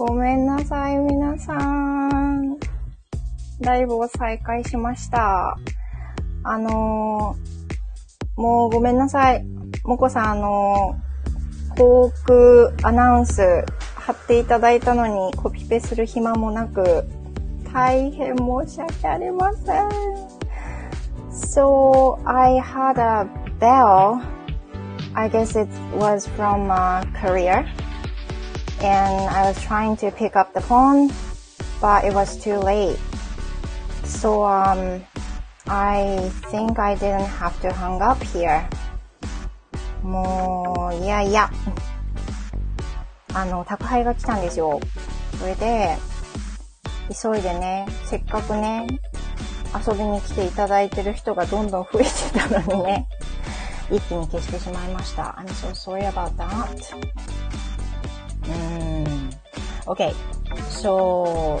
ごめんなさい、皆さん。ライブを再開しました。あのー、もうごめんなさい。もこさん、あのー、航空アナウンス貼っていただいたのにコピペする暇もなく、大変申し訳ありません。So, I had a bell. I guess it was from uh, Korea. And I was trying to pick up the phone, but it was too late. So, um, I think I didn't have to hang up here. もう、いやいや。あの、宅配が来たんですよ。それで、急いでね、せっかくね、遊びに来ていただいてる人がどんどん増えてたのにね、一気に消してしまいました。I'm so sorry about that. OK. So,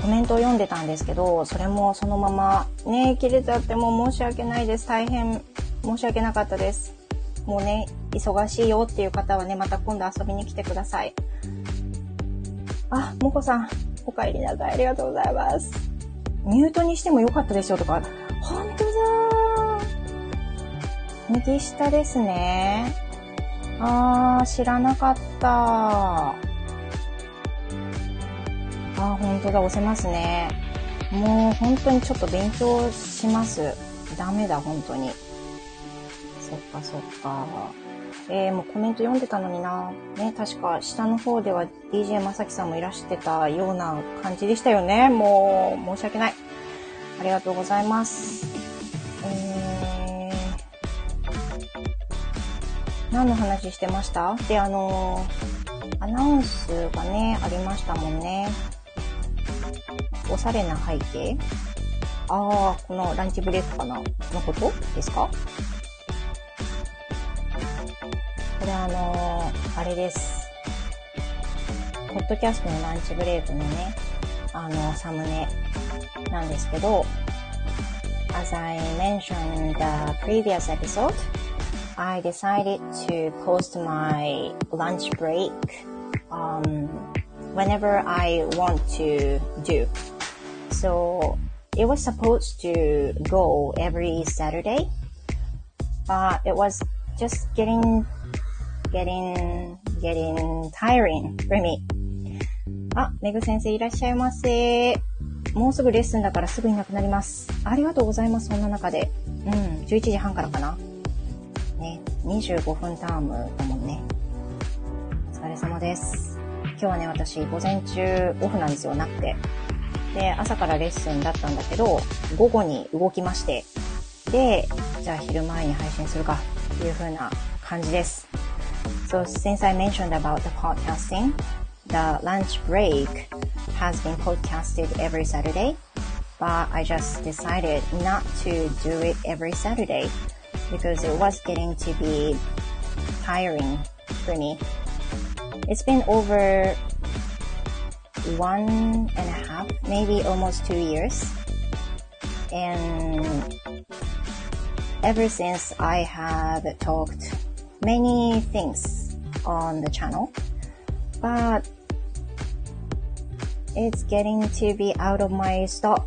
コメントを読んでたんですけど、それもそのままね、切れちゃっても申し訳ないです。大変申し訳なかったです。もうね、忙しいよっていう方はね、また今度遊びに来てください。あ、もこさん、お帰りなさい。ありがとうございます。ミュートにしてもよかったですよとか、ほんとだー。右下ですね。あー、知らなかった。あー、ほんとだ、押せますね。もう本当にちょっと勉強します。ダメだ、本当に。そっかそっか。えー、もうコメント読んでたのにな。ね、確か下の方では DJ まさきさんもいらしてたような感じでしたよね。もう、申し訳ない。ありがとうございます。えー、何の話してました？で、あのー、アナウンスがね、ありましたもんね。おしゃれな背景ああ、このランチブレイクかなのことですかこれあのー、あれです。ポッドキャストのランチブレイクのね、あの、サムネなんですけど、As I mentioned the previous episode, I decided to post my lunch break um, whenever I want to do. So it was supposed to go every Saturday, but it was just getting getting, getting tiring for me. あ、めぐ先生いらっしゃいませ。もうすぐレッスンだからすぐいなくなります。ありがとうございます、そんな中で。うん、11時半からかな。ね、25分タームだもんね。お疲れ様です。今日はね、私、午前中オフなんですよ、なくて。で、朝からレッスンだったんだけど、午後に動きまして。で、じゃあ昼前に配信するか、っていう風な感じです。So since I mentioned about the podcasting, the lunch break has been podcasted every Saturday, but I just decided not to do it every Saturday because it was getting to be tiring for me. It's been over one and a half, maybe almost two years. And ever since I have talked many things on the channel, but it's getting to be out of my stock.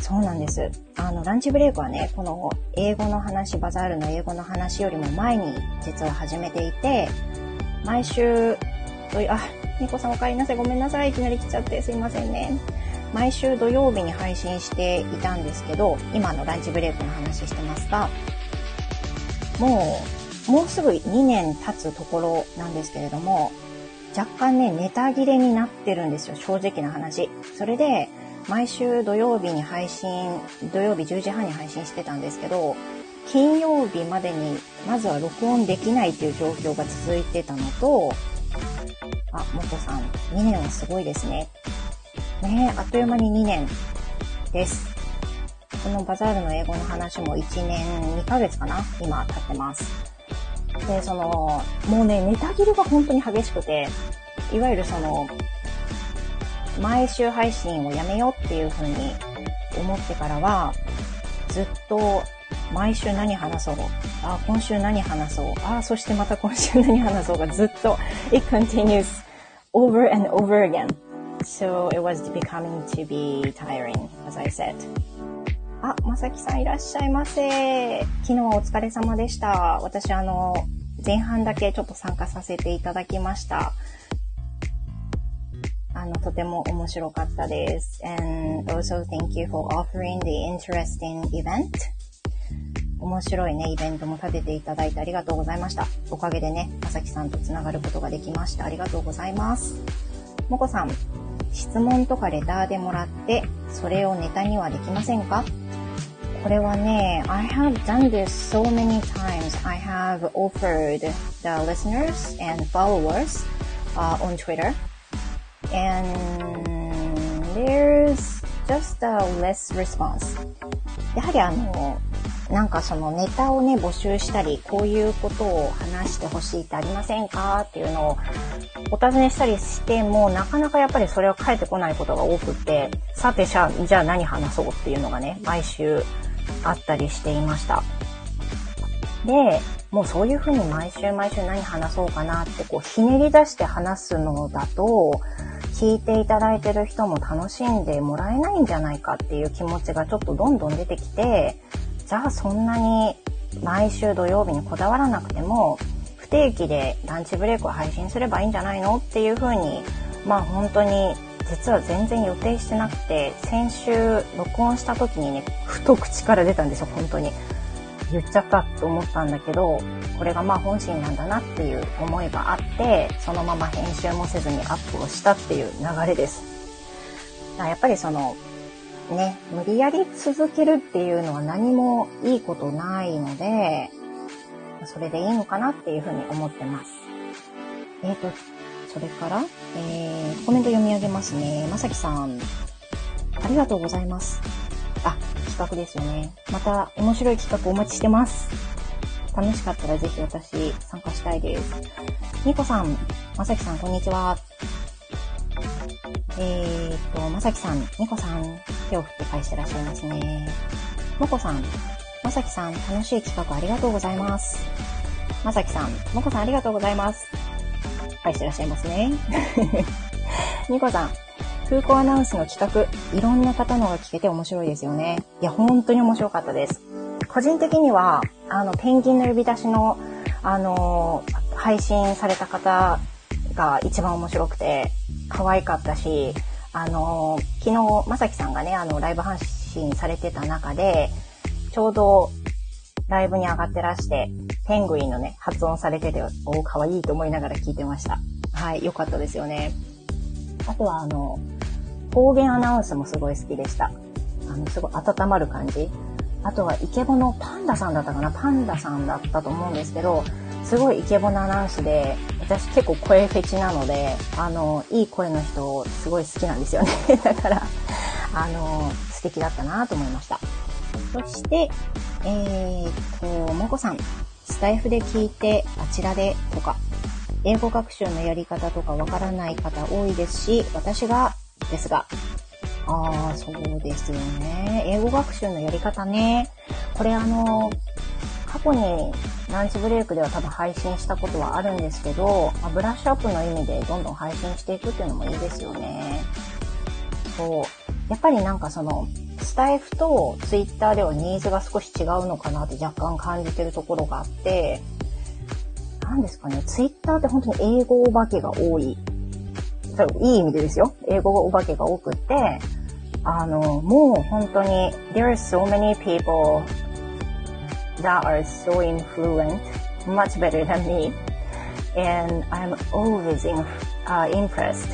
そうなんです。あの、ランチブレイクはね、この英語の話、バザールの英語の話よりも前に実は始めていて、毎週、あ、ニコさんお帰りなさい。ごめんなさい。いきなり来ちゃってすいませんね。毎週土曜日に配信していたんですけど、今のランチブレイクの話してますが、もう、もうすぐ2年経つところなんですけれども、若干ね、ネタ切れになってるんですよ。正直な話。それで、毎週土曜日に配信、土曜日10時半に配信してたんですけど、金曜日までにまずは録音できないっていう状況が続いてたのと、あ、もこさん、2年はすごいですね。ねあっという間に2年です。このバザールの英語の話も1年2ヶ月かな？今経ってます。で、その、もうね、ネタ切れが本当に激しくて、いわゆるその、毎週配信をやめようっていう風に思ってからは、ずっと毎週何話そう？あ、今週何話そう？あ、そしてまた今週何話そう？がずっと、it continues over and over again. So it was becoming to be tiring, as I said. あ、まさきさんいらっしゃいませ。昨日はお疲れ様でした。私あの、前半だけちょっと参加させていただきました。あの、とても面白かったです。And also thank you for offering the interesting event. 面白いね、イベントも立てていただいてありがとうございました。おかげでね、まさきさんとつながることができました。ありがとうございます。もこさん、質問とかレターでもらって、それをネタにはできませんか？これはね、I have done this so many times. I have offered the listeners and followers、uh, on Twitter. And there's just a less response. やはりあの、なんかそのネタをね、募集したり、こういうことを話してほしいってありませんかっていうのをお尋ねしたりしても、なかなかやっぱりそれは返ってこないことが多くって、さてじゃあ、じゃあ何話そうっていうのがね、毎週あったりしていました。で、もうそういうふうに毎週毎週何話そうかなってこうひねり出して話すのだと、聞いていただいてる人も楽しんでもらえないんじゃないかっていう気持ちがちょっとどんどん出てきて、じゃあそんなに毎週土曜日にこだわらなくても不定期でランチブレイクを配信すればいいんじゃないのっていうふうにまあ本当に実は全然予定してなくて先週録音した時にねふと口から出たんですよ本当に。言っちゃったと思ったんだけどこれがまあ本心なんだなっていう思いがあってそのまま編集もせずにアップをしたっていう流れです。やっぱりそのね、無理やり続けるっていうのは何もいいことないので、それでいいのかなっていうふうに思ってます。えっ、ー、と、それから、えー、コメント読み上げますね。まさきさん、ありがとうございます。あ、企画ですよね。また面白い企画お待ちしてます。楽しかったらぜひ私参加したいです。みこさん、まさきさん、こんにちは。えー、っと、まさきさん、みこさん、手を振って返してらっしゃいますね。もこさん、まさきさん、楽しい企画ありがとうございます。まさきさん、もこさんありがとうございます。返してらっしゃいますね。みこさん、空港アナウンスの企画、いろんな方のが聞けて面白いですよね。いや、本当に面白かったです。個人的には、あの、ペンギンの呼び出しの、あの配信された方が一番面白くて、可愛かったし、あの、昨日、まさきさんがね、あの、ライブ配信されてた中で、ちょうど、ライブに上がってらして、ペングインのね、発音されてて、お可愛いいと思いながら聞いてました。はい、良かったですよね。あとは、あの、方言アナウンスもすごい好きでした。あの、すごい温まる感じ。あとは、イケボのパンダさんだったかな？パンダさんだったと思うんですけど、すごいイケボなアナウンスで、私結構声フェチなので、あの、いい声の人すごい好きなんですよね。だから、あの、素敵だったなと思いました。そして、えー、っと、もこさん、スタイフで聞いて、あちらでとか、英語学習のやり方とかわからない方多いですし、私が、ですが、ああ、そうですよね。英語学習のやり方ね。これあの、過去にランチブレイクでは多分配信したことはあるんですけど、まあ、ブラッシュアップの意味でどんどん配信していくっていうのもいいですよね。そう。やっぱりなんかその、スタイフとツイッターではニーズが少し違うのかなって若干感じてるところがあって、何ですかね、ツイッターって本当に英語お化けが多い。いい意味でですよ。英語お化けが多くって、あの、もう本当に、there are so many people that are so influent, much better than me. And I'm always in, uh, impressed.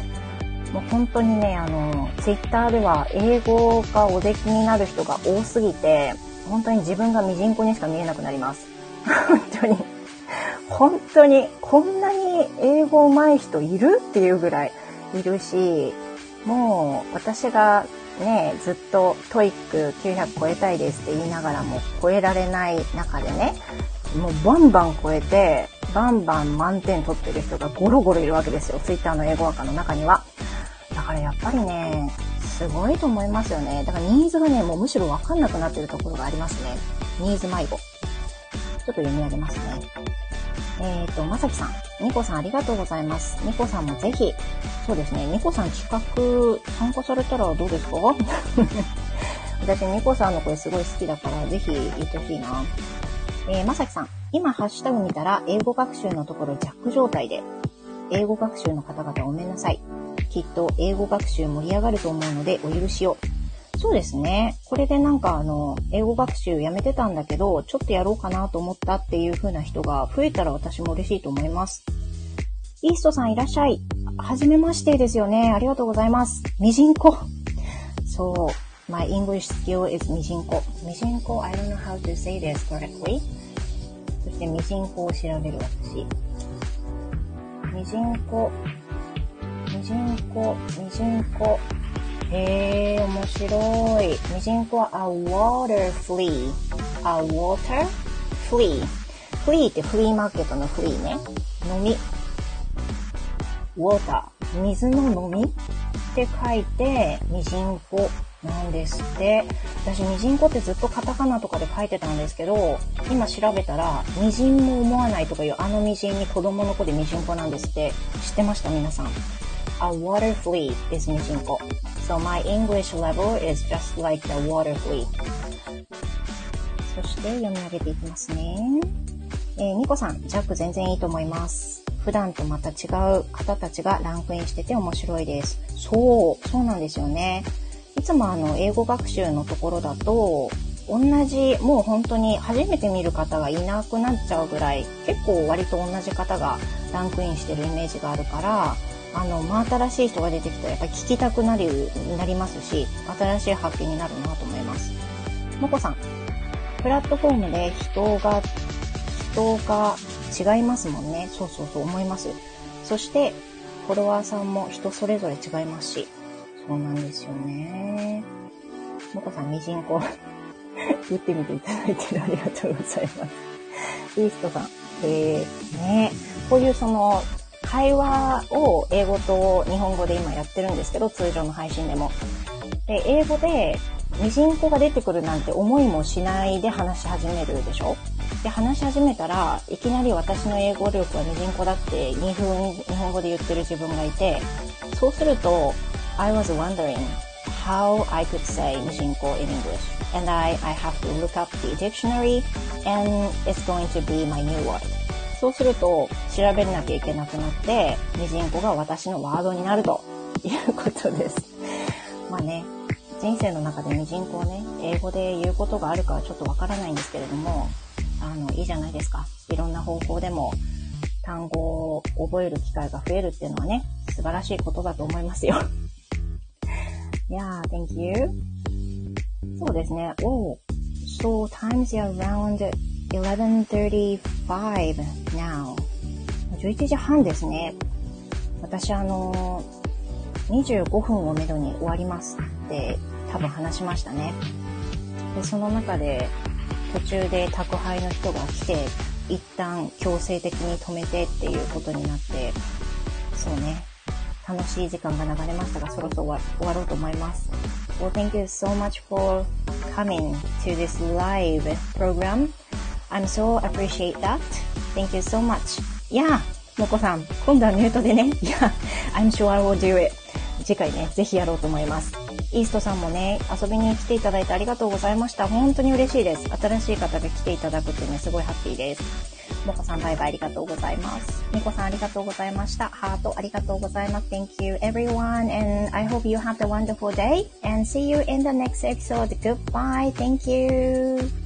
もう本当にね、あの、ツイッターでは英語がおできになる人が多すぎて、本当に自分がミジンコにしか見えなくなります。本当に。本当に、こんなに英語上手い人いる？っていうぐらいいるし、もう私がね、ずっと TOEIC 900超えたいですって言いながらも超えられない中でね、もうバンバン超えて、バンバン満点取ってる人がゴロゴロいるわけですよ。ツイッターの英語ワーカーの中には。だからやっぱりね、すごいと思いますよね。だからニーズがね、もうむしろわかんなくなってるところがありますね。ニーズ迷子。ちょっと読み上げますね。えっ、ー、と、まさきさん、ニコさんありがとうございます。ニコさんもぜひ、そうですね、ニコさん企画参加されたらどうですか？私、ニコさんの声すごい好きだから、ぜひ言ってほしいな。えー、まさきさん、今ハッシュタグ見たら、英語学習のところジャック状態で、英語学習の方々ごめんなさい。きっと英語学習盛り上がると思うのでお許しを。そうですね。これでなんかあの、英語学習やめてたんだけど、ちょっとやろうかなと思ったっていう風な人が増えたら私も嬉しいと思います。イーストさんいらっしゃい。はじめましてですよね。ありがとうございます。みじんこ。そう。My English skill is みじんこ。みじんこ、I don't know how to say this correctly. そしてみじんこを調べる私。みじんこ。みじんこ、みじんこ。へえ、面白い。ミジンコは a water flea。a water flea。フリーってフリーマーケットのフリーね。飲み。water。水の飲みって書いて、ミジンコなんですって。私、ミジンコってずっとカタカナとかで書いてたんですけど、今調べたら、ミジンも思わないとかいうあのミジンに子供の子でミジンコなんですって。知ってました？皆さん。A water flea is ミジンコ。So my English level is just like the water flea. そして読み上げていきますね。えー、ニコさん、ジャック全然いいと思います。普段とまた違う方たちがランクインしてて面白いです。そう、そうなんですよね。いつもあの、英語学習のところだと、同じ、もう本当に初めて見る方がいなくなっちゃうぐらい、結構割と同じ方がランクインしてるイメージがあるから、あの、真新しい人が出てきたらやっぱり聞きたくなる、なりますし、新しい発見になるなと思います。もこさん、プラットフォームで人が、人が違いますもんね。そうそうそう思います。そして、フォロワーさんも人それぞれ違いますし、そうなんですよね。もこさん、ミジンコ 打ってみていただいてありがとうございます。イーストさん、えー、ねこういうその、会話を英語と日本語で今やってるんですけど、通常の配信でも。で、英語でミジンコが出てくるなんて思いもしないで話し始めるでしょ？で、話し始めたらいきなり私の英語力はミジンコだって2分日本語で言ってる自分がいて、そうすると、I was wondering how I could say ミジンコ in English. And I, I have to look up the dictionary and it's going to be my new word. そうすると、調べなきゃいけなくなって、ミジンコが私のワードになると いうことです。まあね、人生の中でミジンコをね、英語で言うことがあるかはちょっとわからないんですけれども、あの、いいじゃないですか。いろんな方法でも単語を覚える機会が増えるっていうのはね、素晴らしいことだと思いますよ。yeah, thank you. そうですね。Oh, so times are around 11.35 now. 11時半ですね。私あの25分をめどに終わりますって多分話しましたね。で、その中で途中で宅配の人が来て、一旦強制的に止めてっていうことになって、そうね、楽しい時間が流れましたが、そろそろ終わろうと思います。Well, thank you so much for coming to this live program. I'm so appreciate that. Thank you so much. Yeah, もこさん、今度はミュートでね。Yeah, I'm sure I will do it. 次回ね、ぜひやろうと思います。イーストさんもね、遊びに来ていただいてありがとうございました。本当に嬉しいです。新しい方が来ていただくってね、すごいハッピーです。もこさんバイバイありがとうございます。みこさんありがとうございました。ハートありがとうございます。Thank you everyone and I hope you have a wonderful day and see you in the next episode. Goodbye. Thank you.